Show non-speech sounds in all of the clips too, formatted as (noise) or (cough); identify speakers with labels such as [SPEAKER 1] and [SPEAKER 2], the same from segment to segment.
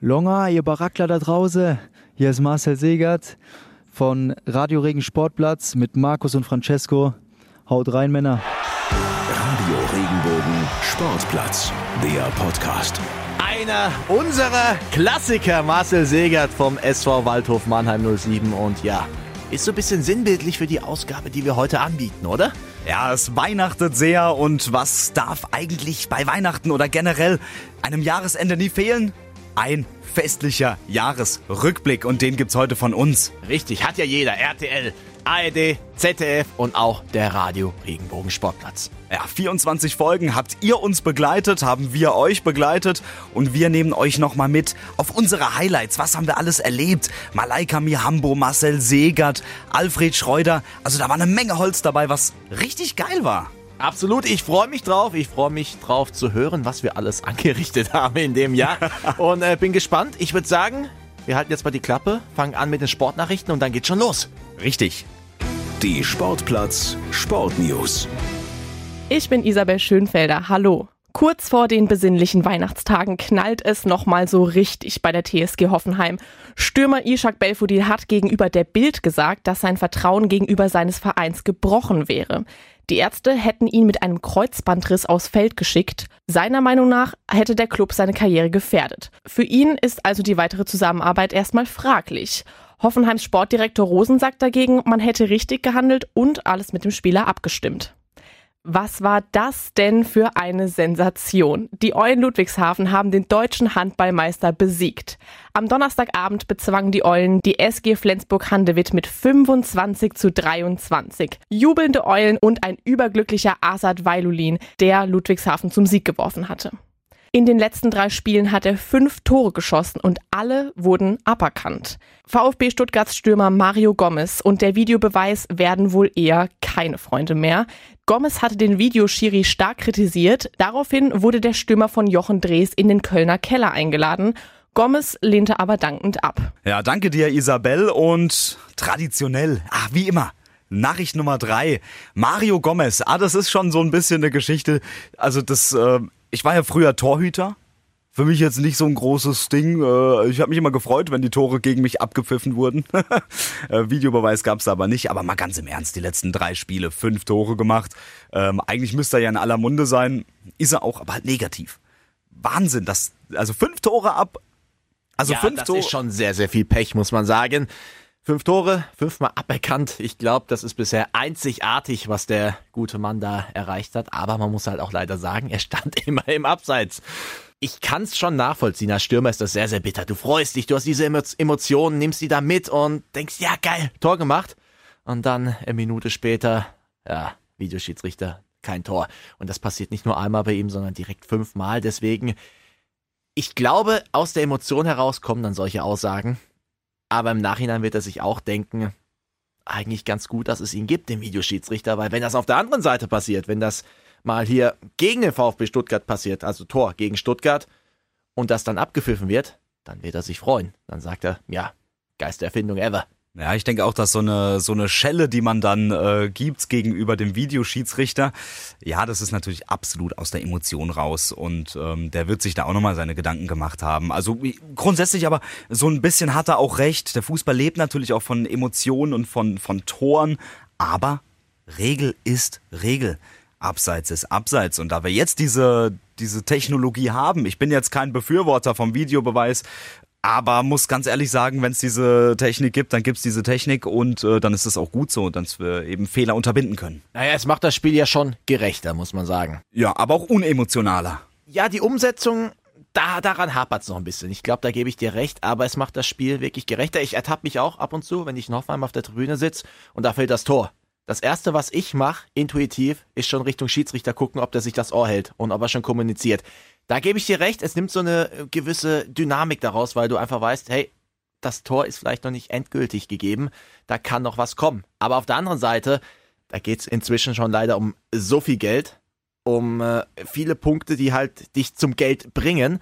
[SPEAKER 1] Longa, ihr Barackler da draußen. Hier ist Marcel Segert von Radio Regen Sportplatz mit Markus und Francesco. Haut rein, Männer.
[SPEAKER 2] Radio Regenbogen Sportplatz, der Podcast.
[SPEAKER 3] Einer unserer Klassiker, Marcel Segert vom SV Waldhof Mannheim 07. Und ja, ist so ein bisschen sinnbildlich für die Ausgabe, die wir heute anbieten, oder?
[SPEAKER 4] Ja, es weihnachtet sehr und was darf eigentlich bei Weihnachten oder generell einem Jahresende nie fehlen? Ein festlicher Jahresrückblick und den gibt's heute von uns.
[SPEAKER 3] Richtig, hat ja jeder. RTL, ARD, ZDF und auch der Radio Regenbogen Sportplatz.
[SPEAKER 4] Ja, 24 Folgen habt ihr uns begleitet, haben wir euch begleitet und wir nehmen euch nochmal mit auf unsere Highlights. Was haben wir alles erlebt? Malaika Mihambo, Marcel Segert, Alfred Schreuder. Also da war eine Menge Holz dabei, was richtig geil war.
[SPEAKER 3] Absolut, ich freue mich drauf. Ich freue mich drauf zu hören, was wir alles (laughs) angerichtet haben in dem Jahr. (laughs) und äh, bin gespannt. Ich würde sagen, wir halten jetzt mal die Klappe, fangen an mit den Sportnachrichten und dann geht's schon los.
[SPEAKER 4] Richtig.
[SPEAKER 2] Die Sportplatz Sportnews.
[SPEAKER 5] Ich bin Isabel Schönfelder. Hallo. Kurz vor den besinnlichen Weihnachtstagen knallt es nochmal so richtig bei der TSG Hoffenheim. Stürmer Ishak Belfodil hat gegenüber der Bild gesagt, dass sein Vertrauen gegenüber seines Vereins gebrochen wäre. Die Ärzte hätten ihn mit einem Kreuzbandriss aufs Feld geschickt. Seiner Meinung nach hätte der Club seine Karriere gefährdet. Für ihn ist also die weitere Zusammenarbeit erstmal fraglich. Hoffenheims Sportdirektor Rosen sagt dagegen, man hätte richtig gehandelt und alles mit dem Spieler abgestimmt. Was war das denn für eine Sensation? Die Eulen Ludwigshafen haben den deutschen Handballmeister besiegt. Am Donnerstagabend bezwangen die Eulen die SG Flensburg-Handewitt mit 25 zu 23. Jubelnde Eulen und ein überglücklicher Asad Weilulin, der Ludwigshafen zum Sieg geworfen hatte. In den letzten drei Spielen hat er fünf Tore geschossen und alle wurden aberkannt. VfB Stuttgarts Stürmer Mario Gomez und der Videobeweis werden wohl eher keine Freunde mehr. Gomez hatte den Videoschiri stark kritisiert. Daraufhin wurde der Stürmer von Jochen Drees in den Kölner Keller eingeladen. Gomez lehnte aber dankend ab.
[SPEAKER 4] Ja, danke dir, Isabel. Und traditionell, ach, wie immer, Nachricht Nummer drei. Mario Gomez. Ah, das ist schon so ein bisschen eine Geschichte. Also das, äh, ich war ja früher Torhüter für mich jetzt nicht so ein großes Ding. Äh, ich habe mich immer gefreut, wenn die Tore gegen mich abgepfiffen wurden. (laughs) Äh, Videobeweis gab's aber nicht. Aber mal ganz im Ernst, die letzten drei Spiele, fünf Tore gemacht. Ähm, eigentlich müsste er ja in aller Munde sein. Ist er auch, aber halt negativ. Wahnsinn, das, also fünf Tore ab. Also
[SPEAKER 3] ja,
[SPEAKER 4] fünf
[SPEAKER 3] das
[SPEAKER 4] Tore.
[SPEAKER 3] ist schon sehr, sehr viel Pech, muss man sagen. Fünf Tore, fünfmal aberkannt. Ich glaube, das ist bisher einzigartig, was der gute Mann da erreicht hat. Aber man muss halt auch leider sagen, er stand (laughs) immer im Abseits ich kann es schon nachvollziehen. Als Stürmer ist das sehr, sehr bitter. Du freust dich, du hast diese Emotionen, nimmst die da mit und denkst, ja geil, Tor gemacht. Und dann eine Minute später, ja, Videoschiedsrichter, kein Tor. Und das passiert nicht nur einmal bei ihm, sondern direkt fünfmal. Deswegen, ich glaube, aus der Emotion heraus kommen dann solche Aussagen. Aber im Nachhinein wird er sich auch denken, eigentlich ganz gut, dass es ihn gibt, den Videoschiedsrichter, weil wenn das auf der anderen Seite passiert, wenn das mal hier gegen den VfB Stuttgart passiert, also Tor gegen Stuttgart, und das dann abgepfiffen wird, dann wird er sich freuen. Dann sagt er, ja, geilste Erfindung ever.
[SPEAKER 4] Ja, ich denke auch, dass so eine so eine Schelle, die man dann äh, gibt gegenüber dem Videoschiedsrichter, ja, das ist natürlich absolut aus der Emotion raus und ähm, der wird sich da auch nochmal seine Gedanken gemacht haben. Also grundsätzlich aber so ein bisschen hat er auch recht. Der Fußball lebt natürlich auch von Emotionen und von von Toren, aber Regel ist Regel. Abseits ist Abseits. Und da wir jetzt diese, diese Technologie haben, ich bin jetzt kein Befürworter vom Videobeweis, aber muss ganz ehrlich sagen, wenn es diese Technik gibt, dann gibt es diese Technik und äh, dann ist es auch gut so, dass wir eben Fehler unterbinden können.
[SPEAKER 3] Naja, es macht das Spiel ja schon gerechter, muss man sagen.
[SPEAKER 4] Ja, aber auch unemotionaler.
[SPEAKER 3] Ja, die Umsetzung, da, daran hapert es noch ein bisschen. Ich glaube, da gebe ich dir recht, aber es macht das Spiel wirklich gerechter. Ich ertappe mich auch ab und zu, wenn ich in Hoffenheim auf der Tribüne sitze und da fällt das Tor. Das erste, was ich mache, intuitiv, ist schon Richtung Schiedsrichter gucken, ob der sich das Ohr hält und ob er schon kommuniziert. Da gebe ich dir recht, es nimmt so eine gewisse Dynamik daraus, weil du einfach weißt, hey, das Tor ist vielleicht noch nicht endgültig gegeben, da kann noch was kommen. Aber auf der anderen Seite, da geht es inzwischen schon leider um so viel Geld, um äh, viele Punkte, die halt dich zum Geld bringen.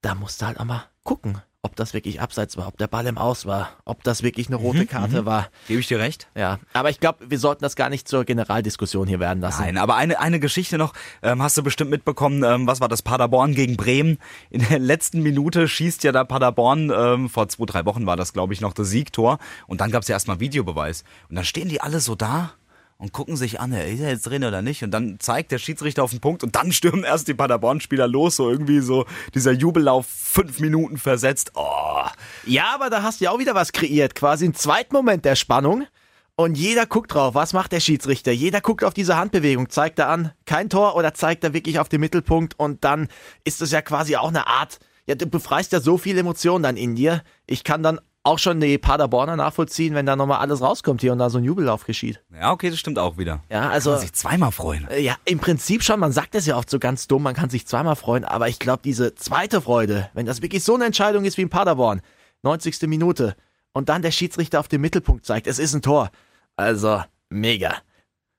[SPEAKER 3] Da musst du halt auch mal gucken, ob das wirklich abseits war, ob der Ball im Aus war, ob das wirklich eine rote Karte war.
[SPEAKER 4] Gebe ich dir recht?
[SPEAKER 3] Ja, aber ich glaube, wir sollten das gar nicht zur Generaldiskussion hier werden lassen.
[SPEAKER 4] Nein, aber eine, eine Geschichte noch, ähm, hast du bestimmt mitbekommen, ähm, was war das, Paderborn gegen Bremen? In der letzten Minute schießt ja da Paderborn, ähm, vor zwei, drei Wochen war das, glaube ich, noch das Siegtor. Und dann gab es ja erstmal Videobeweis. Und dann stehen die alle so da und gucken sich an, ist er jetzt drin oder nicht? Und dann zeigt der Schiedsrichter auf den Punkt und dann stürmen erst die Paderborn-Spieler los, so irgendwie so dieser Jubellauf fünf Minuten versetzt. Oh.
[SPEAKER 3] Ja, aber da hast du ja auch wieder was kreiert, quasi ein zweiten Moment der Spannung. Und jeder guckt drauf, was macht der Schiedsrichter? Jeder guckt auf diese Handbewegung, zeigt er an, kein Tor oder zeigt er wirklich auf den Mittelpunkt und dann ist es ja quasi auch eine Art, ja, du befreist ja so viel Emotionen dann in dir. Ich kann dann auch schon die Paderborner nachvollziehen, wenn da nochmal alles rauskommt hier und da so ein Jubellauf geschieht.
[SPEAKER 4] Ja, okay, das stimmt auch wieder.
[SPEAKER 3] Ja, also.
[SPEAKER 4] Kann man sich zweimal freuen.
[SPEAKER 3] Äh, Ja, im Prinzip schon. Man sagt das ja oft so ganz dumm, man kann sich zweimal freuen, aber ich glaube, diese zweite Freude, wenn das wirklich so eine Entscheidung ist wie in Paderborn, 90. Minute, und dann der Schiedsrichter auf den Mittelpunkt zeigt, es ist ein Tor. Also, mega.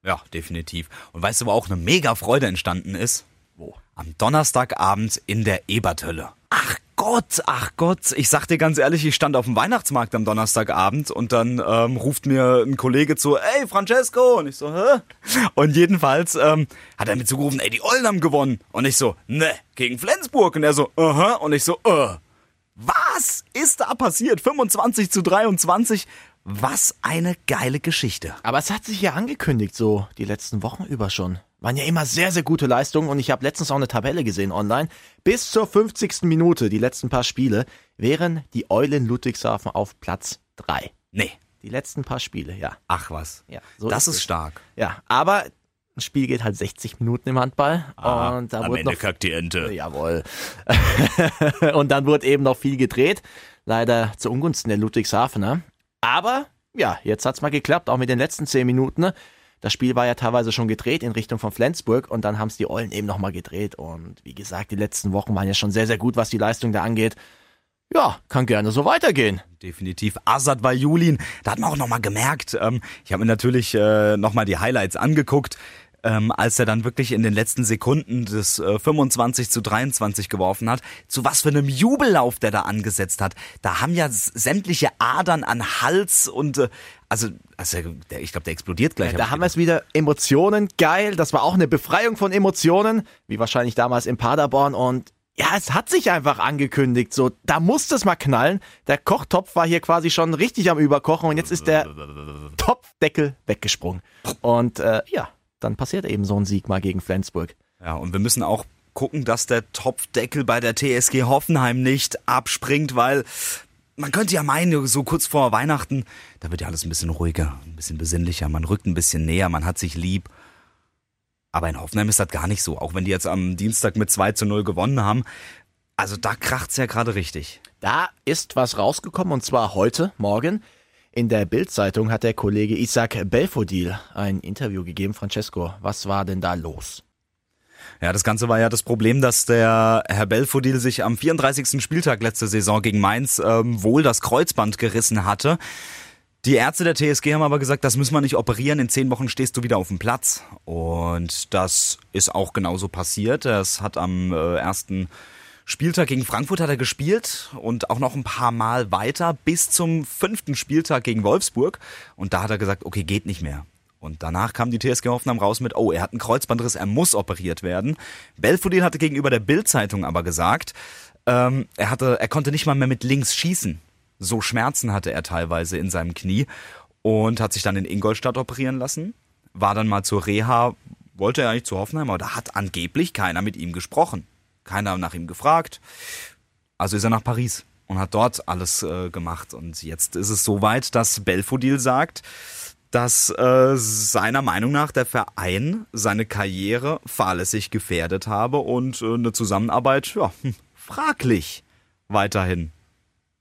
[SPEAKER 4] Ja, definitiv. Und weißt du, wo auch eine mega Freude entstanden ist?
[SPEAKER 3] Wo?
[SPEAKER 4] Am Donnerstagabend in der Eberthölle. Ach Gott, ach Gott. Ich sag dir ganz ehrlich, ich stand auf dem Weihnachtsmarkt am Donnerstagabend und dann ähm, ruft mir ein Kollege zu, ey Francesco. Und ich so, hä? Und jedenfalls ähm, hat er mir zugerufen, ey, die Eulen haben gewonnen. Und ich so, ne, gegen Flensburg. Und er so, aha. Und ich so, äh. Was ist da passiert? 25 zu 23. Was eine geile Geschichte.
[SPEAKER 3] Aber es hat sich ja angekündigt, so die letzten Wochen über schon. Waren ja immer sehr, sehr gute Leistungen und ich habe letztens auch eine Tabelle gesehen online. Bis zur 50. Minute, die letzten paar Spiele, wären die Eulen Ludwigshafen auf Platz 3.
[SPEAKER 4] Nee.
[SPEAKER 3] Die letzten paar Spiele, ja.
[SPEAKER 4] Ach was.
[SPEAKER 3] ja so
[SPEAKER 4] das ist
[SPEAKER 3] es.
[SPEAKER 4] stark.
[SPEAKER 3] Ja, aber ein Spiel geht halt 60 Minuten im Handball. und da
[SPEAKER 4] Am
[SPEAKER 3] wurde
[SPEAKER 4] Ende
[SPEAKER 3] noch,
[SPEAKER 4] kackt die Ente. (laughs)
[SPEAKER 3] Jawohl. (laughs) und dann wurde eben noch viel gedreht. Leider zu Ungunsten der Ludwigshafener. Aber ja, jetzt hat's mal geklappt, auch mit den letzten 10 Minuten. Das Spiel war ja teilweise schon gedreht in Richtung von Flensburg und dann haben's die Eulen eben nochmal gedreht. Und wie gesagt, die letzten Wochen waren ja schon sehr, sehr gut, was die Leistung da angeht. Ja, kann gerne so weitergehen.
[SPEAKER 4] Definitiv. Azad bei Julin. Da hat man auch nochmal gemerkt. Ähm, ich habe mir natürlich äh, nochmal die Highlights angeguckt. Ähm, als er dann wirklich in den letzten Sekunden des äh, 25 zu 23 geworfen hat, zu was für einem Jubellauf der da angesetzt hat. Da haben ja sämtliche Adern an Hals und äh, also, also der, ich glaube, der explodiert gleich.
[SPEAKER 3] Ja, da haben wir es wieder. Emotionen, geil. Das war auch eine Befreiung von Emotionen, wie wahrscheinlich damals in Paderborn. Und ja, es hat sich einfach angekündigt. So, da musste es mal knallen. Der Kochtopf war hier quasi schon richtig am Überkochen und jetzt ist der Topfdeckel weggesprungen. Und äh, ja, dann passiert eben so ein Sieg mal gegen Flensburg.
[SPEAKER 4] Ja, und wir müssen auch gucken, dass der Topfdeckel bei der TSG Hoffenheim nicht abspringt, weil man könnte ja meinen, so kurz vor Weihnachten, da wird ja alles ein bisschen ruhiger, ein bisschen besinnlicher, man rückt ein bisschen näher, man hat sich lieb. Aber in Hoffenheim ist das gar nicht so, auch wenn die jetzt am Dienstag mit 2 zu 0 gewonnen haben. Also da kracht's ja gerade richtig.
[SPEAKER 3] Da ist was rausgekommen und zwar heute, morgen. In der Bild-Zeitung hat der Kollege Isaac Belfodil ein Interview gegeben. Francesco, was war denn da los?
[SPEAKER 4] Ja, das Ganze war ja das Problem, dass der Herr Belfodil sich am 34. Spieltag letzte Saison gegen Mainz ähm, wohl das Kreuzband gerissen hatte. Die Ärzte der TSG haben aber gesagt, das müssen wir nicht operieren. In zehn Wochen stehst du wieder auf dem Platz. Und das ist auch genauso passiert. Es hat am äh, ersten Spieltag gegen Frankfurt hat er gespielt und auch noch ein paar Mal weiter bis zum fünften Spieltag gegen Wolfsburg. Und da hat er gesagt, okay, geht nicht mehr. Und danach kam die TSG Hoffenheim raus mit, oh, er hat einen Kreuzbandriss, er muss operiert werden. Belfodil hatte gegenüber der Bild-Zeitung aber gesagt, ähm, er, hatte, er konnte nicht mal mehr mit links schießen. So Schmerzen hatte er teilweise in seinem Knie und hat sich dann in Ingolstadt operieren lassen. War dann mal zur Reha, wollte er eigentlich zu Hoffenheim, aber da hat angeblich keiner mit ihm gesprochen. Keiner nach ihm gefragt. Also ist er nach Paris und hat dort alles äh, gemacht. Und jetzt ist es soweit, dass Belfodil sagt, dass äh, seiner Meinung nach der Verein seine Karriere fahrlässig gefährdet habe und äh, eine Zusammenarbeit, ja, hm, fraglich weiterhin.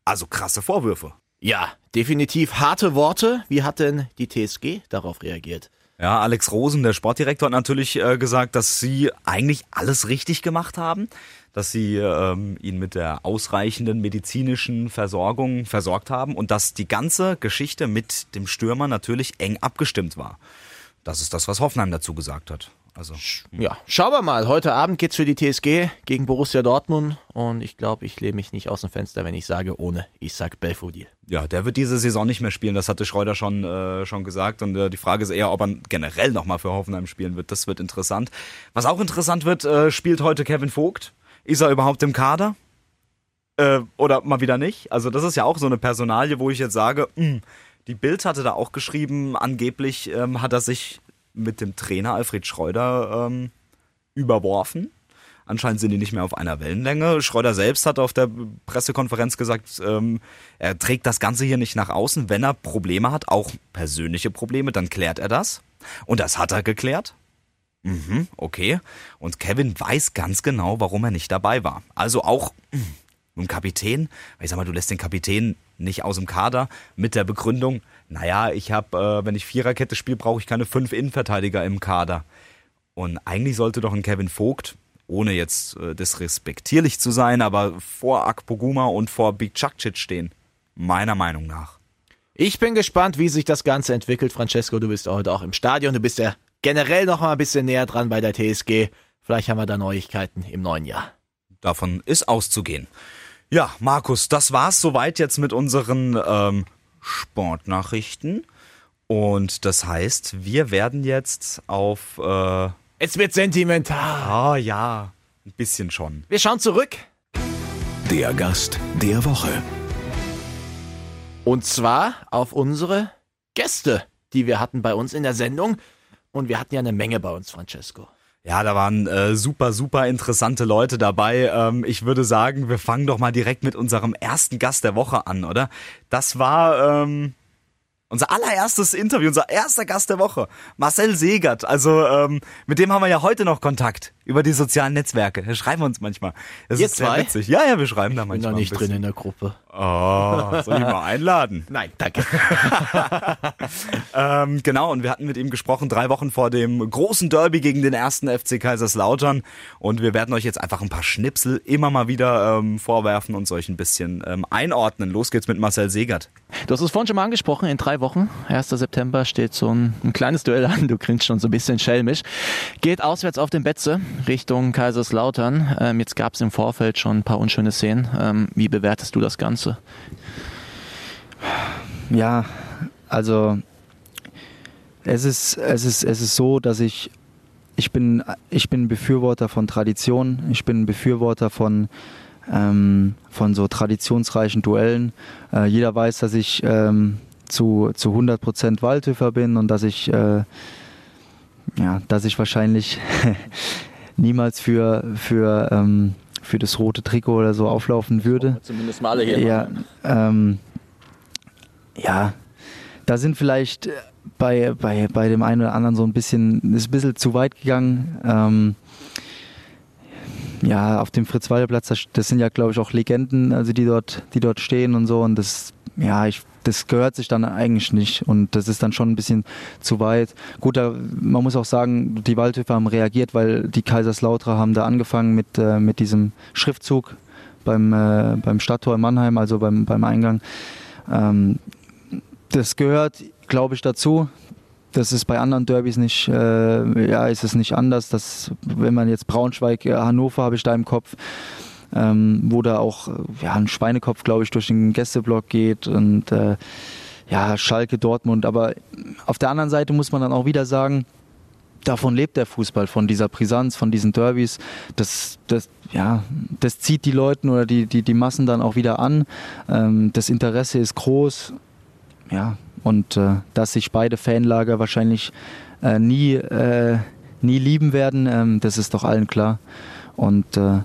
[SPEAKER 4] Also krasse Vorwürfe.
[SPEAKER 3] Ja, definitiv harte Worte. Wie hat denn die TSG darauf reagiert?
[SPEAKER 4] Ja, Alex Rosen, der Sportdirektor, hat natürlich äh, gesagt, dass sie eigentlich alles richtig gemacht haben, dass sie ähm, ihn mit der ausreichenden medizinischen Versorgung versorgt haben und dass die ganze Geschichte mit dem Stürmer natürlich eng abgestimmt war. Das ist das, was Hoffenheim dazu gesagt hat. Also
[SPEAKER 3] Ja, schauen wir mal. Heute Abend geht's für die TSG gegen Borussia Dortmund und ich glaube, ich lehne mich nicht aus dem Fenster, wenn ich sage, ohne Isaac Belfodil.
[SPEAKER 4] Ja, der wird diese Saison nicht mehr spielen, das hatte Schreuder schon, äh, schon gesagt. Und äh, die Frage ist eher, ob er generell nochmal für Hoffenheim spielen wird. Das wird interessant. Was auch interessant wird, äh, spielt heute Kevin Vogt. Ist er überhaupt im Kader? Äh, oder mal wieder nicht? Also das ist ja auch so eine Personalie, wo ich jetzt sage, mh, die Bild hatte da auch geschrieben, angeblich ähm, hat er sich mit dem Trainer Alfred Schreuder ähm, überworfen. Anscheinend sind die nicht mehr auf einer Wellenlänge. Schreuder selbst hat auf der Pressekonferenz gesagt, ähm, er trägt das Ganze hier nicht nach außen. Wenn er Probleme hat, auch persönliche Probleme, dann klärt er das. Und das hat er geklärt. Mhm, okay. Und Kevin weiß ganz genau, warum er nicht dabei war. Also auch mh, mit dem Kapitän. Ich sag mal, du lässt den Kapitän nicht aus dem Kader mit der Begründung, naja, ich habe, äh, wenn ich Viererkette spiele, brauche ich keine fünf Innenverteidiger im Kader. Und eigentlich sollte doch ein Kevin Vogt, ohne jetzt äh, disrespektierlich zu sein, aber vor Akpoguma und vor Big Chakcic stehen. Meiner Meinung nach.
[SPEAKER 3] Ich bin gespannt, wie sich das Ganze entwickelt. Francesco, du bist heute auch im Stadion. Du bist ja generell noch mal ein bisschen näher dran bei der TSG. Vielleicht haben wir da Neuigkeiten im neuen Jahr.
[SPEAKER 4] Davon ist auszugehen. Ja, Markus, das war's soweit jetzt mit unseren ähm, Sportnachrichten. Und das heißt, wir werden jetzt auf. Äh,
[SPEAKER 3] Es wird sentimental.
[SPEAKER 4] ah ja, ein bisschen schon.
[SPEAKER 3] Wir schauen zurück.
[SPEAKER 2] Der Gast der Woche.
[SPEAKER 3] Und zwar auf unsere Gäste, die wir hatten bei uns in der Sendung. Und wir hatten ja eine Menge bei uns, Francesco.
[SPEAKER 4] Ja, da waren äh, super, super interessante Leute dabei. Ähm, ich würde sagen, wir fangen doch mal direkt mit unserem ersten Gast der Woche an, oder? Das war ähm, unser allererstes Interview, unser erster Gast der Woche, Marcel Segert. Also ähm, mit dem haben wir ja heute noch Kontakt über die sozialen Netzwerke. Da schreiben wir uns manchmal. Das
[SPEAKER 3] Ihr
[SPEAKER 4] ist sehr
[SPEAKER 3] zwei?
[SPEAKER 4] witzig. Ja, ja, wir schreiben da
[SPEAKER 3] Bin
[SPEAKER 4] manchmal.
[SPEAKER 3] noch nicht
[SPEAKER 4] ein
[SPEAKER 3] drin in der Gruppe.
[SPEAKER 4] Oh, soll ich mal einladen? (laughs)
[SPEAKER 3] Nein, danke. (laughs)
[SPEAKER 4] Ähm, genau, und wir hatten mit ihm gesprochen, drei Wochen vor dem großen Derby gegen den ersten FC Kaiserslautern. Und wir werden euch jetzt einfach ein paar Schnipsel immer mal wieder ähm, vorwerfen und euch ein bisschen ähm, einordnen. Los geht's mit Marcel Segert.
[SPEAKER 6] Du hast es vorhin schon mal angesprochen, in drei Wochen, 1. September, steht so ein, ein kleines Duell an. Du grinst schon so ein bisschen schelmisch. Geht auswärts auf den Betze Richtung Kaiserslautern. Ähm, jetzt gab es im Vorfeld schon ein paar unschöne Szenen. Ähm, wie bewertest du das Ganze?
[SPEAKER 1] Ja, also es ist, es ist, es ist so, dass ich, ich bin, ich bin Befürworter von Tradition, ich bin Befürworter von, ähm, von so traditionsreichen Duellen. Äh, jeder weiß, dass ich ähm, zu, zu 100% Waldhöfer bin und dass ich, äh, ja, dass ich wahrscheinlich (laughs) niemals für, für, ähm, für das rote Trikot oder so auflaufen würde.
[SPEAKER 6] Zumindest mal alle hier.
[SPEAKER 1] Ja, ähm, ja, da sind vielleicht bei, bei, bei dem einen oder anderen so ein bisschen, ist ein bisschen zu weit gegangen. Ähm, ja, auf dem Fritz-Walter-Platz, das, das sind ja, glaube ich, auch Legenden, also die dort, die dort stehen und so. Und das, ja, ich, das gehört sich dann eigentlich nicht. Und das ist dann schon ein bisschen zu weit. Gut, da, man muss auch sagen, die Waldhöfer haben reagiert, weil die Kaiserslauterer haben da angefangen mit, äh, mit diesem Schriftzug beim, äh, beim Stadttor in Mannheim, also beim, beim Eingang. Ähm, das gehört, glaube ich, dazu. Das ist bei anderen Derbys nicht, äh, ja, ist es nicht anders. Das, wenn man jetzt Braunschweig, äh, Hannover habe ich da im Kopf, ähm, wo da auch äh, ja, ein Schweinekopf, glaube ich, durch den Gästeblock geht und äh, ja, Schalke, Dortmund. Aber auf der anderen Seite muss man dann auch wieder sagen, davon lebt der Fußball, von dieser Brisanz, von diesen Derbys. Das, das, ja, das zieht die Leute oder die, die, die Massen dann auch wieder an. Ähm, das Interesse ist groß. Ja, und äh, dass sich beide Fanlager wahrscheinlich äh, nie, äh, nie lieben werden, ähm, das ist doch allen klar. Und äh,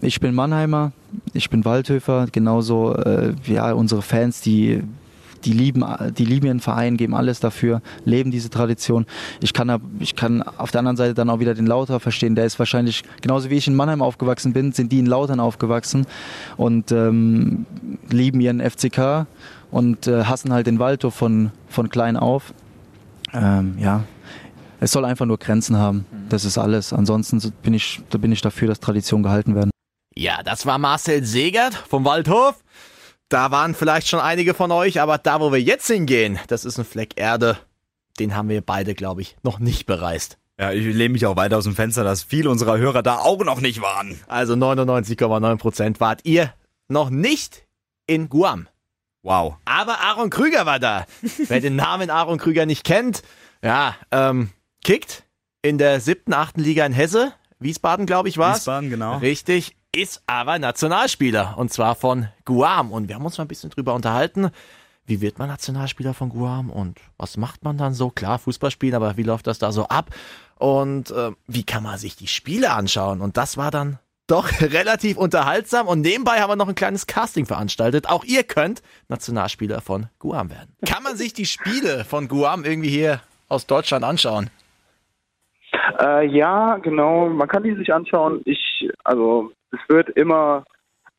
[SPEAKER 1] ich bin Mannheimer, ich bin Waldhöfer, genauso äh, ja, unsere Fans, die, die, lieben, die lieben ihren Verein, geben alles dafür, leben diese Tradition. Ich kann, ich kann auf der anderen Seite dann auch wieder den Lauter verstehen, der ist wahrscheinlich, genauso wie ich in Mannheim aufgewachsen bin, sind die in Lautern aufgewachsen und ähm, lieben ihren FCK und äh, hassen halt den Waldhof von, von klein auf. Ähm, ja, es soll einfach nur Grenzen haben. Das ist alles. Ansonsten bin ich, da bin ich dafür, dass Traditionen gehalten werden.
[SPEAKER 3] Ja, das war Marcel Segert vom Waldhof. Da waren vielleicht schon einige von euch, aber da, wo wir jetzt hingehen, das ist ein Fleck Erde. Den haben wir beide, glaube ich, noch nicht bereist.
[SPEAKER 4] Ja, ich lehne mich auch weiter aus dem Fenster, dass viele unserer Hörer da auch noch nicht waren.
[SPEAKER 3] Also 99,9 Prozent wart ihr noch nicht in Guam.
[SPEAKER 4] Wow.
[SPEAKER 3] Aber Aaron Krüger war da. (laughs) Wer den Namen Aaron Krüger nicht kennt, ja, ähm, kickt in der siebten, achten Liga in Hesse. Wiesbaden, glaube ich, war
[SPEAKER 4] Wiesbaden, genau.
[SPEAKER 3] Richtig, ist aber Nationalspieler und zwar von Guam. Und wir haben uns mal ein bisschen drüber unterhalten. Wie wird man Nationalspieler von Guam und was macht man dann so? Klar, Fußball spielen, aber wie läuft das da so ab? Und äh, wie kann man sich die Spiele anschauen? Und das war dann doch (laughs) relativ unterhaltsam. Und nebenbei haben wir noch ein kleines Casting veranstaltet. Auch ihr könnt Nationalspieler von Guam werden. Kann man sich die Spiele von Guam irgendwie hier aus Deutschland anschauen?
[SPEAKER 7] Äh, ja, genau. Man kann die sich anschauen. Ich, also es wird immer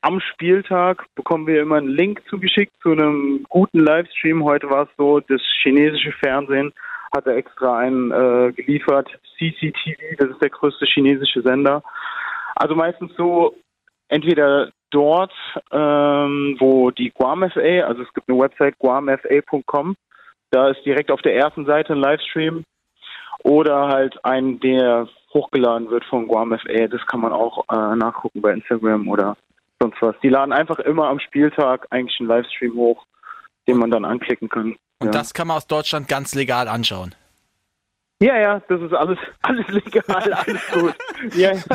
[SPEAKER 7] am Spieltag bekommen wir immer einen Link zugeschickt zu einem guten Livestream. Heute war es so, das chinesische Fernsehen hatte extra einen äh, geliefert, CCTV, das ist der größte chinesische Sender. Also meistens so, entweder dort, ähm, wo die Guam FA, also es gibt eine Website guamfa.com, da ist direkt auf der ersten Seite ein Livestream oder halt ein, der hochgeladen wird von Guam FA. Das kann man auch äh, nachgucken bei Instagram oder sonst was. Die laden einfach immer am Spieltag eigentlich einen Livestream hoch, den man dann anklicken kann.
[SPEAKER 3] Und
[SPEAKER 7] ja.
[SPEAKER 3] das kann man aus Deutschland ganz legal anschauen.
[SPEAKER 7] Ja, ja, das ist alles, (laughs) alles legal, alles gut. Ja, ja. (laughs)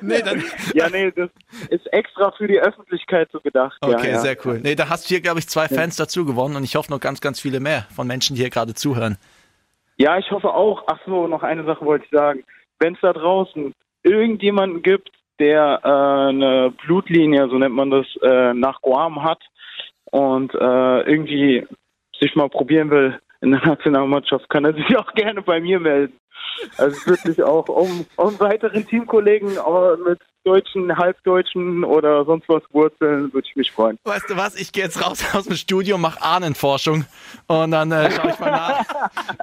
[SPEAKER 3] Nee, dann,
[SPEAKER 7] ja, nee, das ist extra für die Öffentlichkeit so gedacht.
[SPEAKER 3] okay,
[SPEAKER 7] ja, ja.
[SPEAKER 3] sehr cool. Nee, da hast du hier, glaube ich, zwei Fans dazu gewonnen und ich hoffe noch ganz, ganz viele mehr von Menschen, die hier gerade zuhören.
[SPEAKER 7] Ja, ich hoffe auch. Ach so, noch eine Sache wollte ich sagen. Wenn es da draußen irgendjemanden gibt, der äh, eine Blutlinie, so nennt man das, äh, nach Guam hat und äh, irgendwie sich mal probieren will in der Nationalmannschaft, kann er sich (laughs) auch gerne bei mir melden. Also wirklich auch um, um weiteren Teamkollegen mit deutschen, halbdeutschen oder sonst was Wurzeln, würde ich mich freuen.
[SPEAKER 3] Weißt du was, ich gehe jetzt raus aus dem Studio, mache Ahnenforschung und dann äh, schaue ich mal nach.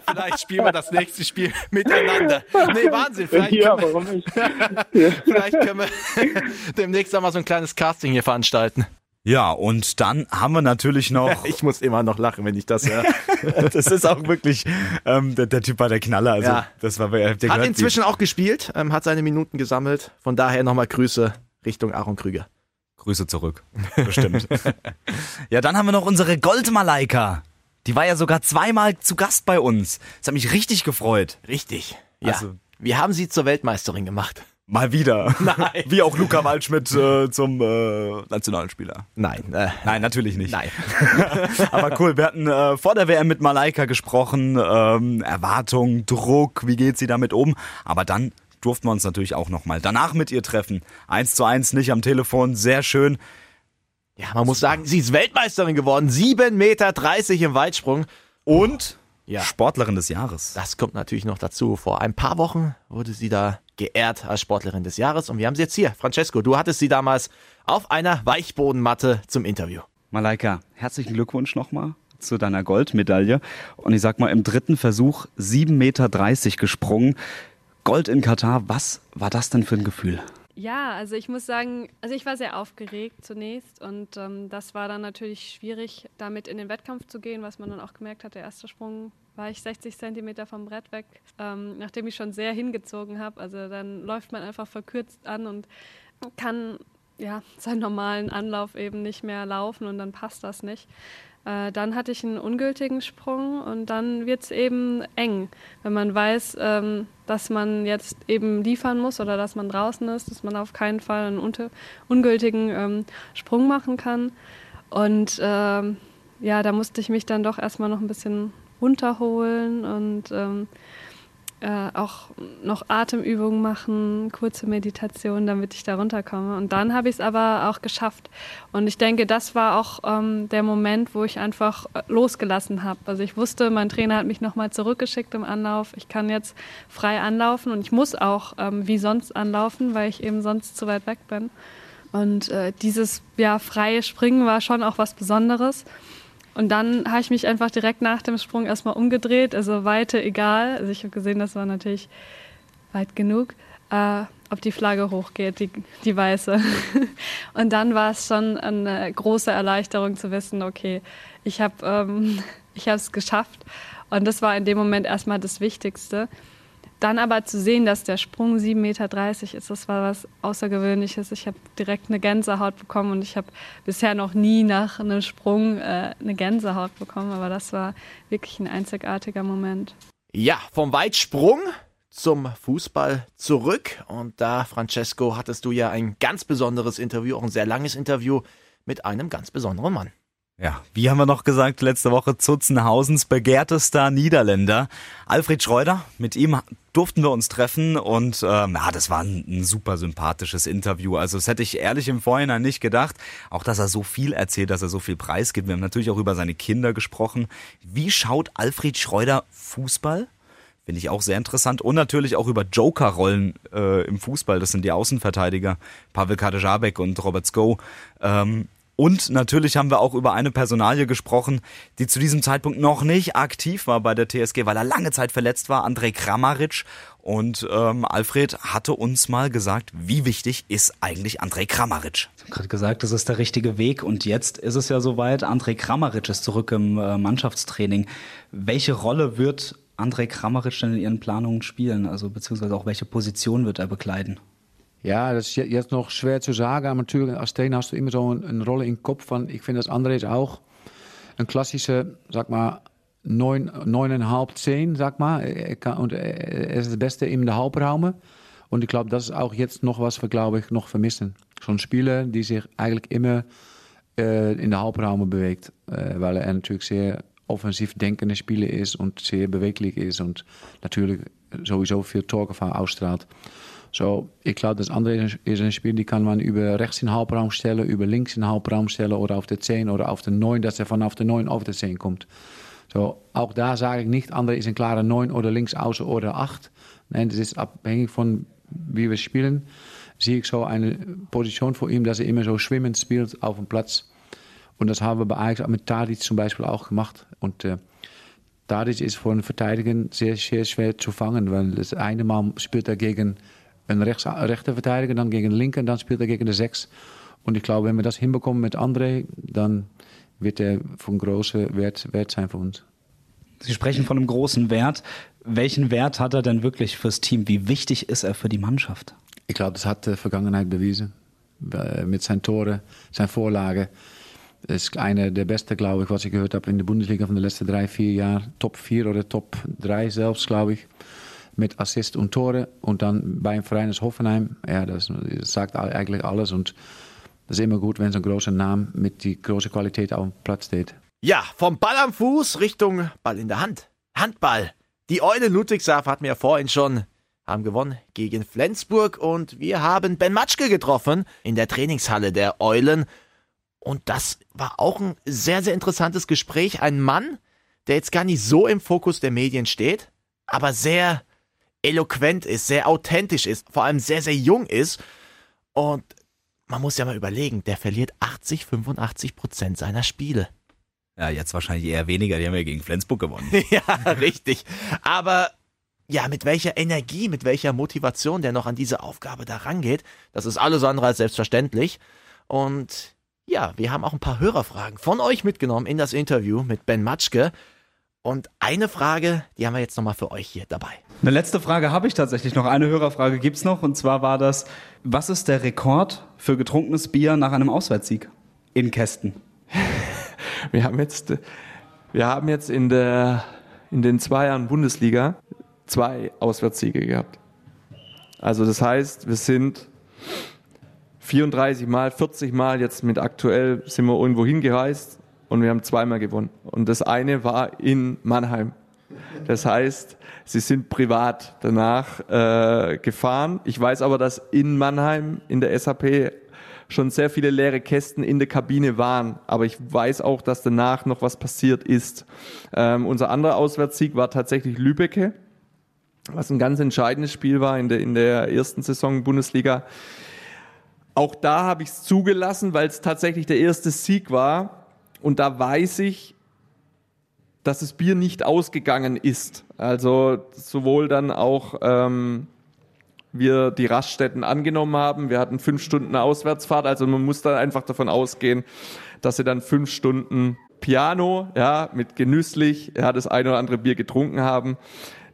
[SPEAKER 3] Vielleicht spielen wir das nächste Spiel miteinander. Nee, Wahnsinn. Vielleicht
[SPEAKER 7] Ja,
[SPEAKER 3] können wir,
[SPEAKER 7] warum nicht? (laughs)
[SPEAKER 3] vielleicht können wir (laughs) demnächst auch mal so ein kleines Casting hier veranstalten.
[SPEAKER 4] Ja, und dann haben wir natürlich noch, (laughs)
[SPEAKER 3] Ich muss immer noch lachen, wenn ich das höre. (laughs)
[SPEAKER 4] das ist auch wirklich, ähm, der, der Typ war der Knaller. Also,
[SPEAKER 3] Ja.
[SPEAKER 4] das war, der
[SPEAKER 3] Hat
[SPEAKER 4] gehört
[SPEAKER 3] inzwischen auch gespielt, ähm, hat seine Minuten gesammelt. Von daher nochmal Grüße Richtung Aaron Krüger.
[SPEAKER 4] Grüße zurück. Bestimmt. (laughs) ja, dann haben wir noch unsere Goldmalaika. Die war ja sogar zweimal zu Gast bei uns. Das hat mich richtig gefreut.
[SPEAKER 3] Richtig. Ja.
[SPEAKER 4] Also-
[SPEAKER 3] wir haben sie zur Weltmeisterin gemacht.
[SPEAKER 4] Mal wieder.
[SPEAKER 3] Nein. (laughs)
[SPEAKER 4] Wie auch Luca Waldschmidt äh, zum äh, Nationalspieler.
[SPEAKER 3] Nein, äh,
[SPEAKER 4] Nein, natürlich nicht.
[SPEAKER 3] nein. (laughs)
[SPEAKER 4] Aber cool, wir hatten äh, vor der WM mit Malaika gesprochen. Ähm, Erwartung, Druck, wie geht sie damit um? Aber dann durften wir uns natürlich auch nochmal danach mit ihr treffen. Eins zu eins, nicht am Telefon, sehr schön.
[SPEAKER 3] Ja, man muss sagen, sie ist Weltmeisterin geworden. 7,30 Meter im Weitsprung.
[SPEAKER 4] Und
[SPEAKER 3] Ja.
[SPEAKER 4] Sportlerin des Jahres.
[SPEAKER 3] Das kommt natürlich noch dazu. Vor ein paar Wochen wurde sie da geehrt als Sportlerin des Jahres und wir haben sie jetzt hier. Francesco, du hattest sie damals auf einer Weichbodenmatte zum Interview.
[SPEAKER 8] Malaika, herzlichen Glückwunsch nochmal zu deiner Goldmedaille. Und ich sag mal, im dritten Versuch 7,30 Meter gesprungen. Gold in Katar, was war das denn für ein Gefühl?
[SPEAKER 9] Ja, also ich muss sagen, also ich war sehr aufgeregt zunächst und ähm, das war dann natürlich schwierig, damit in den Wettkampf zu gehen, was man dann auch gemerkt hat. Der erste Sprung war ich 60 Zentimeter vom Brett weg, ähm, nachdem ich schon sehr hingezogen habe. Also dann läuft man einfach verkürzt an und kann ja seinen normalen Anlauf eben nicht mehr laufen und dann passt das nicht. Äh, dann hatte ich einen ungültigen Sprung und dann wird es eben eng, wenn man weiß, ähm, dass man jetzt eben liefern muss oder dass man draußen ist, dass man auf keinen Fall einen ungültigen ähm, Sprung machen kann. Und ähm, ja, da musste ich mich dann doch erstmal noch ein bisschen runterholen und ähm, äh, auch noch Atemübungen machen, kurze Meditation, damit ich da runterkomme. Und dann habe ich es aber auch geschafft. Und ich denke, das war auch ähm, der Moment, wo ich einfach äh, losgelassen habe. Also ich wusste, mein Trainer hat mich nochmal zurückgeschickt im Anlauf. Ich kann jetzt frei anlaufen und ich muss auch ähm, wie sonst anlaufen, weil ich eben sonst zu weit weg bin. Und äh, dieses ja, freie Springen war schon auch was Besonderes. Und dann habe ich mich einfach direkt nach dem Sprung erstmal umgedreht, also Weite egal. Also ich habe gesehen, das war natürlich weit genug, äh, ob die Flagge hochgeht, die, die weiße. (laughs) Und dann war es schon eine große Erleichterung zu wissen, okay, ich habe ähm, (laughs) ich es geschafft. Und das war in dem Moment erstmal das Wichtigste. Dann aber zu sehen, dass der Sprung 7,30 Meter ist, das war was Außergewöhnliches. Ich habe direkt eine Gänsehaut bekommen und ich habe bisher noch nie nach einem Sprung äh, eine Gänsehaut bekommen, aber das war wirklich ein einzigartiger Moment.
[SPEAKER 3] Ja, vom Weitsprung zum Fußball zurück. Und da, Francesco, hattest du ja ein ganz besonderes Interview, auch ein sehr langes Interview mit einem ganz besonderen Mann.
[SPEAKER 4] Ja, wie haben wir noch gesagt, letzte Woche Zutzenhausens begehrtester Niederländer, Alfred Schreuder. Mit ihm durften wir uns treffen und ähm, ja, das war ein, ein, super sympathisches Interview. Also das hätte ich ehrlich im Vorhinein nicht gedacht. Auch, dass er so viel erzählt, dass er so viel preisgibt. Wir haben natürlich auch über seine Kinder gesprochen. Wie schaut Alfred Schreuder Fußball? Finde ich auch sehr interessant. Und natürlich auch über Joker-Rollen äh, im Fußball. Das sind die Außenverteidiger, Pavel Kadejabek und Robert Sko. Ähm, und natürlich haben wir auch über eine Personalie gesprochen, die zu diesem Zeitpunkt noch nicht aktiv war bei der TSG, weil er lange Zeit verletzt war, Andrej Kramaric. Und ähm, Alfred hatte uns mal gesagt, wie wichtig ist eigentlich Andrej Kramaric?
[SPEAKER 10] Ich habe gerade gesagt, das ist der richtige Weg. Und jetzt ist es ja soweit, Andrej Kramaric ist zurück im äh, Mannschaftstraining. Welche Rolle wird Andrej Kramaric denn in Ihren Planungen spielen? Also beziehungsweise auch welche Position wird er bekleiden?
[SPEAKER 11] Ja, das ist jetzt noch schwer zu sagen. Als Trainer hast du immer so eine Rolle im Kopf. Von, ich finde, das andere ist auch ein klassischer, sag mal, neun, neuneinhalb, zehn, sag mal. Er kann, und er Beste in der Halbraum. Und ich glaube, das ist auch jetzt noch was wir, glaube ich, noch vermissen. So ein Spieler, die sich eigentlich immer äh, in der Halbraum bewegt. Äh, weil er natürlich sehr offensiv denkende Spieler ist und sehr beweglich ist und natürlich sowieso viel Torgefahr ausstrahlt. So, ich glaube, das andere ist ein Spiel, die kann man über rechts in den Halbraum stellen, über links in den Halbraum stellen oder auf der 10 oder auf der 9, dass er von auf der 9 auf der 10 kommt. So, auch da sage ich nicht, andere ist ein klarer 9 oder links außen oder 8. Nein, das ist abhängig von wie wir spielen. Sehe ich so eine Position vor ihm, dass er immer so schwimmend spielt auf dem Platz. Und das haben wir bei Ajax mit Tadic zum Beispiel auch gemacht. Und äh, Tadic ist für einen Verteidiger sehr, sehr schwer zu fangen, weil das eine Mal spielt er gegen einen rechts, rechten Verteidiger, dann gegen den linken, dann spielt er gegen den Sechs. Und ich glaube, wenn wir das hinbekommen mit André, dann wird er von großem Wert, Wert sein für uns.
[SPEAKER 10] Sie sprechen von einem großen Wert. Welchen Wert hat er denn wirklich fürs Team? Wie wichtig ist er für die Mannschaft?
[SPEAKER 11] Ich glaube, das hat die Vergangenheit bewiesen. Mit seinen Toren, seinen Vorlagen. Das ist einer der besten, glaube ich, was ich gehört habe in der Bundesliga von den letzten drei, vier Jahren. Top 4 oder Top 3 selbst, glaube ich. Mit Assist und Tore. Und dann beim ist Hoffenheim. Ja, das, sagt eigentlich alles. Und das ist immer gut, wenn so ein großer Name mit die große Qualität auf dem Platz steht.
[SPEAKER 3] Ja, vom Ball am Fuß Richtung Ball in der Hand. Handball. Die Eule Ludwigshafen hatten wir ja vorhin schon haben gewonnen gegen Flensburg und wir haben Ben Matschke getroffen in der Trainingshalle der Eulen. Und das war auch ein sehr, sehr interessantes Gespräch. Ein Mann, der jetzt gar nicht so im Fokus der Medien steht, aber sehr eloquent ist, sehr authentisch ist, vor allem sehr, sehr jung ist. Und man muss ja mal überlegen, der verliert 80, 85 Prozent seiner Spiele.
[SPEAKER 4] Ja, jetzt wahrscheinlich eher weniger, die haben ja gegen Flensburg gewonnen. (laughs)
[SPEAKER 3] ja, richtig. Aber ja, mit welcher Energie, mit welcher Motivation der noch an diese Aufgabe da rangeht, das ist alles andere als selbstverständlich. Und ja, wir haben auch ein paar Hörerfragen von euch mitgenommen in das Interview mit Ben Matschke. Und eine Frage, die haben wir jetzt nochmal für euch hier dabei.
[SPEAKER 8] Eine letzte Frage habe ich tatsächlich noch. Eine Hörerfrage gibt es noch. Und zwar war das, was ist der Rekord für getrunkenes Bier nach einem Auswärtssieg in Kästen? (laughs)
[SPEAKER 12] wir haben jetzt, wir haben jetzt in, der, in den zwei Jahren Bundesliga zwei Auswärtssiege gehabt. Also das heißt, wir sind 34 Mal, 40 Mal jetzt mit aktuell sind wir irgendwo hingereist und wir haben zweimal gewonnen. Und das eine war in Mannheim. Das heißt, sie sind privat danach äh, gefahren. Ich weiß aber, dass in Mannheim in der SAP schon sehr viele leere Kästen in der Kabine waren. Aber ich weiß auch, dass danach noch was passiert ist. Ähm, unser anderer Auswärtssieg war tatsächlich Lübecke, was ein ganz entscheidendes Spiel war in der, in der ersten Saison Bundesliga. Auch da habe ich es zugelassen, weil es tatsächlich der erste Sieg war. Und da weiß ich, dass das Bier nicht ausgegangen ist. Also sowohl dann auch ähm, wir die Raststätten angenommen haben. Wir hatten fünf Stunden Auswärtsfahrt. Also man muss da einfach davon ausgehen, dass sie dann fünf Stunden Piano, ja, mit genüsslich, ja, das ein oder andere Bier getrunken haben.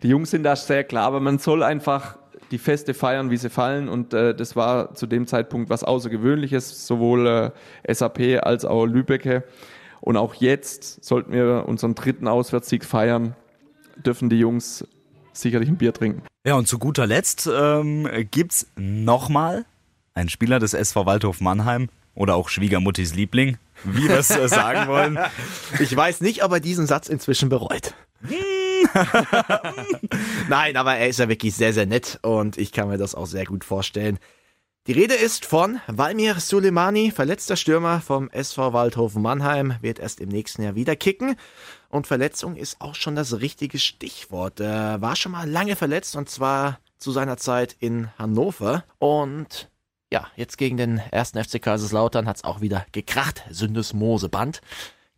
[SPEAKER 12] Die Jungs sind da sehr klar, aber man soll einfach die Feste feiern, wie sie fallen. Und äh, das war zu dem Zeitpunkt was Außergewöhnliches, sowohl äh, SAP als auch Lübecke. Und auch jetzt sollten wir unseren dritten Auswärtssieg feiern, dürfen die Jungs sicherlich ein Bier trinken.
[SPEAKER 4] Ja, und zu guter Letzt ähm, gibt's nochmal einen Spieler des SV Waldhof Mannheim oder auch Schwiegermuttis Liebling, wie wir es äh, sagen wollen. (laughs)
[SPEAKER 3] Ich weiß nicht, ob er diesen Satz inzwischen bereut. (laughs) (laughs) Nein, aber er ist ja wirklich sehr, sehr nett und ich kann mir das auch sehr gut vorstellen. Die Rede ist von Valmir Suleimani, verletzter Stürmer vom SV Waldhofen Mannheim, wird erst im nächsten Jahr wieder kicken. Und Verletzung ist auch schon das richtige Stichwort. Er war schon mal lange verletzt und zwar zu seiner Zeit in Hannover. Und ja, jetzt gegen den ersten FC Kaiserslautern hat es auch wieder gekracht. Syndesmoseband.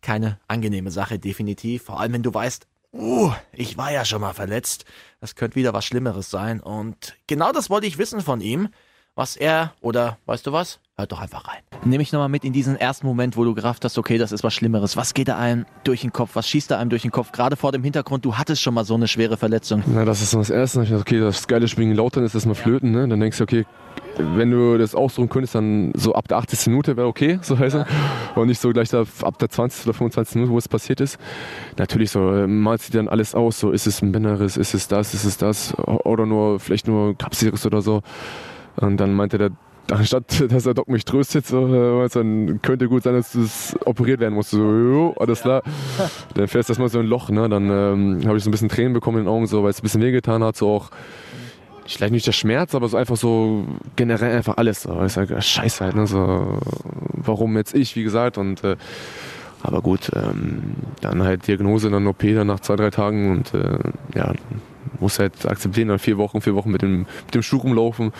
[SPEAKER 3] Keine angenehme Sache, definitiv. Vor allem, wenn du weißt, uh, ich war ja schon mal verletzt. Das könnte wieder was Schlimmeres sein. Und genau das wollte ich wissen von ihm was er oder weißt du was? Hört doch einfach rein.
[SPEAKER 6] Nehme ich nochmal mit in diesen ersten Moment, wo du gerafft hast, okay, das ist was Schlimmeres. Was geht da einem durch den Kopf? Was schießt da einem durch den Kopf? Gerade vor dem Hintergrund, du hattest schon mal so eine schwere Verletzung.
[SPEAKER 13] Na, das ist so das Erste. Ich dachte, okay, das geile Spiel gegen Lautern ist das mal flöten. Ne? Dann denkst du, okay, wenn du das ausdrücken könntest, dann so ab der 80. Minute wäre okay, so heißt er. Und nicht so gleich da, ab der 20. oder 25. Minute, wo es passiert ist. Natürlich so, malt sich dann alles aus, so ist es ein Bänderriss, ist es das, ist es das, oder nur, vielleicht nur Kapselriss oder so. Und dann meinte der, anstatt (laughs) dass der Doc mich tröstet, so, äh, dann könnte gut sein, dass das operiert werden muss. So, jo, alles klar. Dann fährst du erstmal so ein Loch, ne? Dann ähm, habe ich so ein bisschen Tränen bekommen in den Augen, so, weil es ein bisschen wehgetan hat, so auch vielleicht nicht der Schmerz, aber so einfach so generell einfach alles. So. Ich sage, scheiße halt, ne? So, warum jetzt ich, wie gesagt, und äh, aber gut, ähm, dann halt Diagnose, dann OP dann nach zwei, drei Tagen und äh, ja, muss halt akzeptieren, dann vier Wochen, vier Wochen mit dem, mit dem Schuh rumlaufen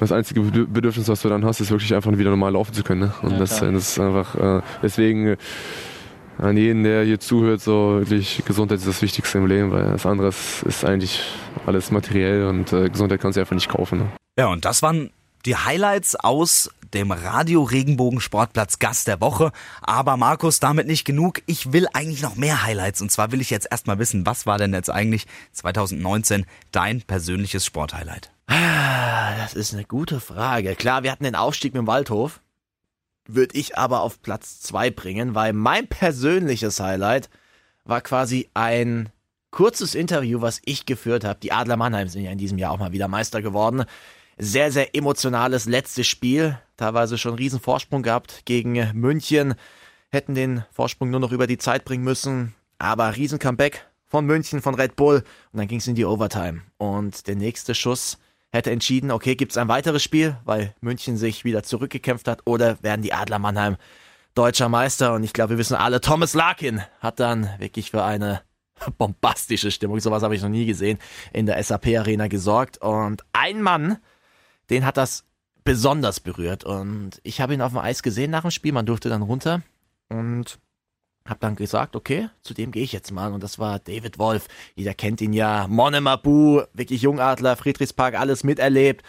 [SPEAKER 13] das einzige Bedürfnis, was du dann hast, ist wirklich einfach wieder normal laufen zu können. Ne? Und ja, das, das, ist einfach, äh, deswegen äh, an jeden, der hier zuhört, so wirklich Gesundheit ist das Wichtigste im Leben, weil das andere ist eigentlich alles materiell und äh, Gesundheit kannst du einfach nicht kaufen. Ne?
[SPEAKER 4] Ja, und das waren die Highlights aus dem Radio Regenbogen Sportplatz Gast der Woche. Aber Markus, damit nicht genug. Ich will eigentlich noch mehr Highlights. Und zwar will ich jetzt erstmal wissen, was war denn jetzt eigentlich 2019 dein persönliches Sporthighlight?
[SPEAKER 3] Ah, das ist eine gute Frage. Klar, wir hatten den Aufstieg mit dem Waldhof. Würde ich aber auf Platz zwei bringen, weil mein persönliches Highlight war quasi ein kurzes Interview, was ich geführt habe. Die Adler Mannheim sind ja in diesem Jahr auch mal wieder Meister geworden. Sehr, sehr emotionales letztes Spiel. Teilweise schon einen riesen Vorsprung gehabt gegen München. Hätten den Vorsprung nur noch über die Zeit bringen müssen. Aber riesen Comeback von München, von Red Bull. Und dann ging es in die Overtime. Und der nächste Schuss hätte entschieden, okay, gibt es ein weiteres Spiel, weil München sich wieder zurückgekämpft hat, oder werden die Adler Mannheim deutscher Meister? Und ich glaube, wir wissen alle, Thomas Larkin hat dann wirklich für eine (laughs) bombastische Stimmung, sowas habe ich noch nie gesehen, in der SAP-Arena gesorgt. Und ein Mann, den hat das besonders berührt. Und ich habe ihn auf dem Eis gesehen nach dem Spiel, man durfte dann runter. Und hab dann gesagt, okay, zu dem gehe ich jetzt mal. Und das war David Wolf. Jeder kennt ihn ja. Monemabu, wirklich Jungadler, Friedrichspark, alles miterlebt.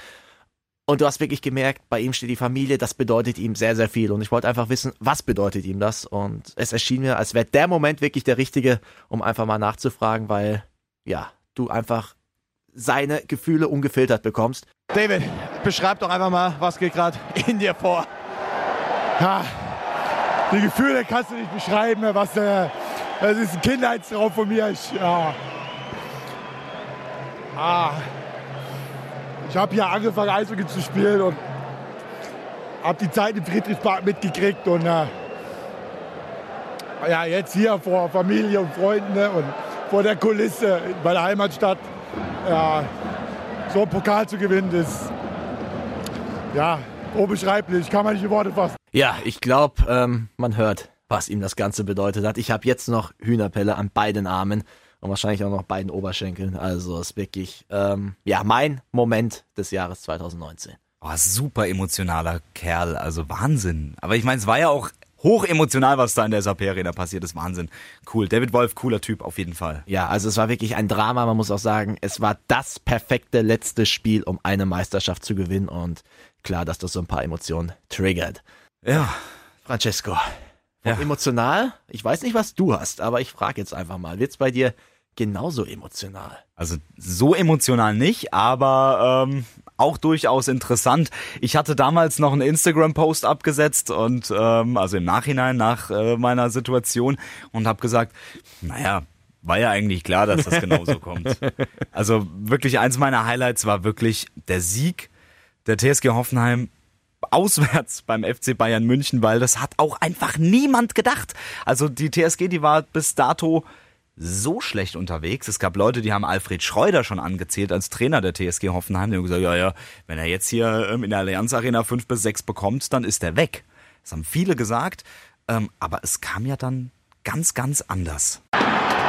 [SPEAKER 3] Und du hast wirklich gemerkt, bei ihm steht die Familie, das bedeutet ihm sehr, sehr viel. Und ich wollte einfach wissen, was bedeutet ihm das? Und es erschien mir, als wäre der Moment wirklich der richtige, um einfach mal nachzufragen, weil, ja, du einfach seine Gefühle ungefiltert bekommst.
[SPEAKER 14] David, beschreib doch einfach mal, was geht gerade in dir vor. Ja, die Gefühle kannst du nicht beschreiben, was äh, das ist ein Kindheitstraum von mir. Ich, ja. ah. ich habe hier angefangen Eishockey zu spielen und habe die Zeit im Friedrichspark mitgekriegt und äh, ja, jetzt hier vor Familie und Freunden ne, und vor der Kulisse bei der Heimatstadt ja, so einen Pokal zu gewinnen, ist ja unbeschreiblich, kann man nicht in Worte fassen.
[SPEAKER 3] Ja, ich glaube, ähm, man hört, was ihm das Ganze bedeutet hat. Ich habe jetzt noch Hühnerpelle an beiden Armen und wahrscheinlich auch noch beiden Oberschenkeln. Also ist wirklich, ähm, ja, mein Moment des Jahres 2019.
[SPEAKER 4] Oh, super emotionaler Kerl, also Wahnsinn. Aber ich meine, es war ja auch hoch emotional, was da in der SAP Arena passiert ist. Wahnsinn. Cool. David Wolf, cooler Typ auf jeden Fall.
[SPEAKER 3] Ja, also es war wirklich ein Drama. Man muss auch sagen, es war das perfekte letzte Spiel, um eine Meisterschaft zu gewinnen und klar, dass das so ein paar Emotionen triggert.
[SPEAKER 4] Ja.
[SPEAKER 3] Francesco, Ja. Emotional, ich weiß nicht, was du hast, aber ich frage jetzt einfach mal, wird's bei dir genauso emotional?
[SPEAKER 4] Also so emotional nicht, aber ähm, auch durchaus interessant. Ich hatte damals noch einen Instagram-Post abgesetzt und ähm, also im Nachhinein nach äh, meiner Situation und habe gesagt, naja, war ja eigentlich klar, dass das genauso (laughs) kommt. Also wirklich eins meiner Highlights war wirklich der Sieg der TSG Hoffenheim auswärts (laughs) beim FC Bayern München, weil das hat auch einfach niemand gedacht. Also die TSG, die war bis dato so schlecht unterwegs. Es gab Leute, die haben Alfred Schreuder schon angezählt als Trainer der TSG Hoffenheim. Die haben gesagt, ja, ja, wenn er jetzt hier ähm, in der Allianz Arena fünf bis sechs bekommt, dann ist er weg. Das haben viele gesagt. Ähm, aber es kam ja dann ganz, ganz anders.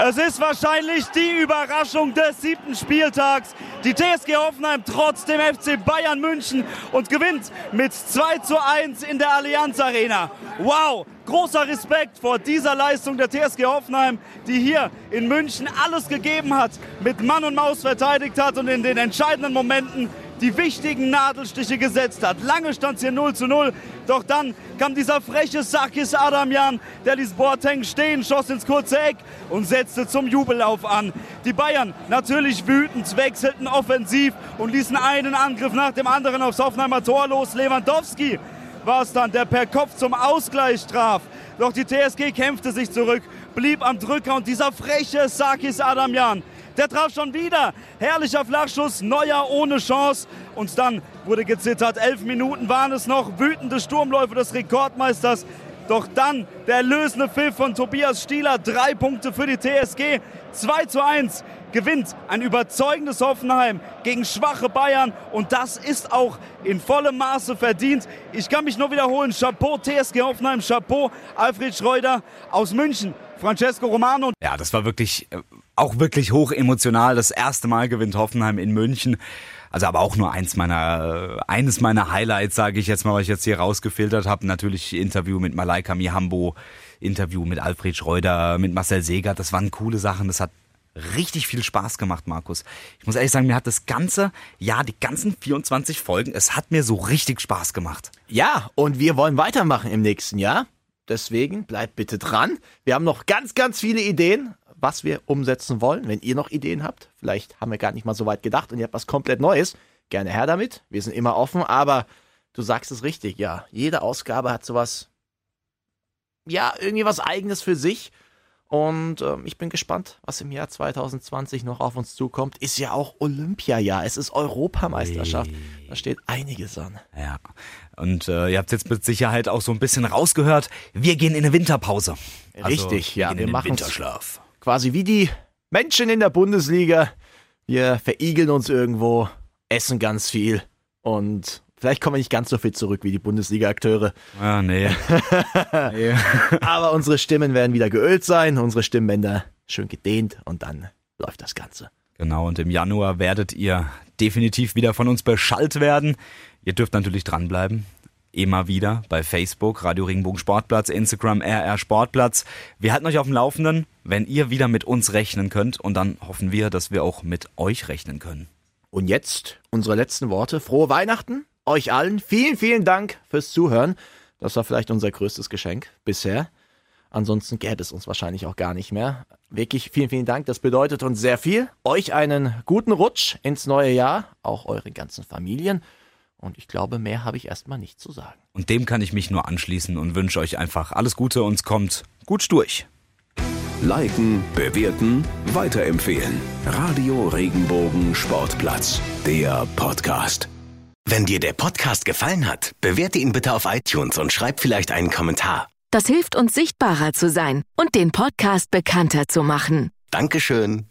[SPEAKER 15] Es ist wahrscheinlich die Überraschung des siebten Spieltags. Die TSG Hoffenheim trotz dem FC Bayern München und gewinnt mit 2 zu 1 in der Allianz Arena. Wow, großer Respekt vor dieser Leistung der TSG Hoffenheim, die hier in München alles gegeben hat, mit Mann und Maus verteidigt hat und in den entscheidenden Momenten die wichtigen Nadelstiche gesetzt hat. Lange stand es hier 0 zu 0, doch dann kam dieser freche Sakis Adamian, der ließ Boateng stehen, schoss ins kurze Eck und setzte zum Jubellauf an. Die Bayern natürlich wütend, wechselten offensiv und ließen einen Angriff nach dem anderen aufs Hoffenheimer Tor los. Lewandowski war es dann, der per Kopf zum Ausgleich traf. Doch die TSG kämpfte sich zurück, blieb am Drücker und dieser freche Sakis Adamian, der traf schon wieder. Herrlicher Flachschuss, Neuer ohne Chance. Und dann wurde gezittert. Elf Minuten waren es noch. Wütende Sturmläufe des Rekordmeisters. Doch dann der erlösende Pfiff von Tobias Stieler. Drei Punkte für die TSG. 2 zu 1 gewinnt ein überzeugendes Hoffenheim gegen schwache Bayern. Und das ist auch in vollem Maße verdient. Ich kann mich nur wiederholen. Chapeau TSG Hoffenheim. Chapeau Alfred Schreuder aus München. Francesco Romano.
[SPEAKER 4] Ja, das war wirklich, äh, auch wirklich hoch emotional. Das erste Mal gewinnt Hoffenheim in München. Also aber auch nur eins meiner, äh, eines meiner Highlights, sage ich jetzt mal, was ich jetzt hier rausgefiltert habe. Natürlich Interview mit Malaika Mihambo, Interview mit Alfred Schreuder, mit Marcel Seger. Das waren coole Sachen. Das hat richtig viel Spaß gemacht, Markus. Ich muss ehrlich sagen, mir hat das ganze, ja, die ganzen 24 Folgen, es hat mir so richtig Spaß gemacht.
[SPEAKER 3] Ja, und wir wollen weitermachen im nächsten Jahr. Deswegen bleibt bitte dran. Wir haben noch ganz, ganz viele Ideen was wir umsetzen wollen. Wenn ihr noch Ideen habt, vielleicht haben wir gar nicht mal so weit gedacht und ihr habt was komplett Neues, gerne her damit. Wir sind immer offen, aber du sagst es richtig, ja. Jede Ausgabe hat sowas, ja, irgendwie was Eigenes für sich. Und ähm, ich bin gespannt, was im Jahr 2020 noch auf uns zukommt. Ist ja auch Olympiajahr. Es ist Europameisterschaft. Da steht einiges an.
[SPEAKER 4] Ja. Und äh, ihr habt jetzt mit Sicherheit auch so ein bisschen rausgehört. Wir gehen in eine Winterpause.
[SPEAKER 3] Richtig,
[SPEAKER 4] also,
[SPEAKER 3] ja.
[SPEAKER 4] Wir, wir machen
[SPEAKER 3] Winterschlaf quasi wie die Menschen in der Bundesliga. Wir verigeln uns irgendwo, essen ganz viel und vielleicht kommen wir nicht ganz so fit zurück wie die Bundesliga-Akteure.
[SPEAKER 4] Ah, nee. (laughs)
[SPEAKER 3] nee. Aber unsere Stimmen werden wieder geölt sein, unsere Stimmbänder schön gedehnt und dann läuft das Ganze.
[SPEAKER 4] Genau, und im Januar werdet ihr definitiv wieder von uns beschallt werden. Ihr dürft natürlich dranbleiben immer wieder bei Facebook, Radio Regenbogen Sportplatz, Instagram, RR Sportplatz. Wir halten euch auf dem Laufenden, wenn ihr wieder mit uns rechnen könnt und dann hoffen wir, dass wir auch mit euch rechnen können.
[SPEAKER 3] Und jetzt unsere letzten Worte. Frohe Weihnachten euch allen. Vielen, vielen Dank fürs Zuhören. Das war vielleicht unser größtes Geschenk bisher. Ansonsten gäbe es uns wahrscheinlich auch gar nicht mehr. Wirklich vielen, vielen Dank. Das bedeutet uns sehr viel. Euch einen guten Rutsch ins neue Jahr, auch euren ganzen Familien. Und ich glaube, mehr habe ich erstmal nicht zu sagen.
[SPEAKER 4] Und dem kann ich mich nur anschließen und wünsche euch einfach alles Gute und kommt gut durch.
[SPEAKER 2] Liken, bewerten, weiterempfehlen. Radio Regenbogen Sportplatz, der Podcast.
[SPEAKER 16] Wenn dir der Podcast gefallen hat, bewerte ihn bitte auf iTunes und schreib vielleicht einen Kommentar.
[SPEAKER 17] Das hilft uns sichtbarer zu sein und den Podcast bekannter zu machen.
[SPEAKER 16] Dankeschön.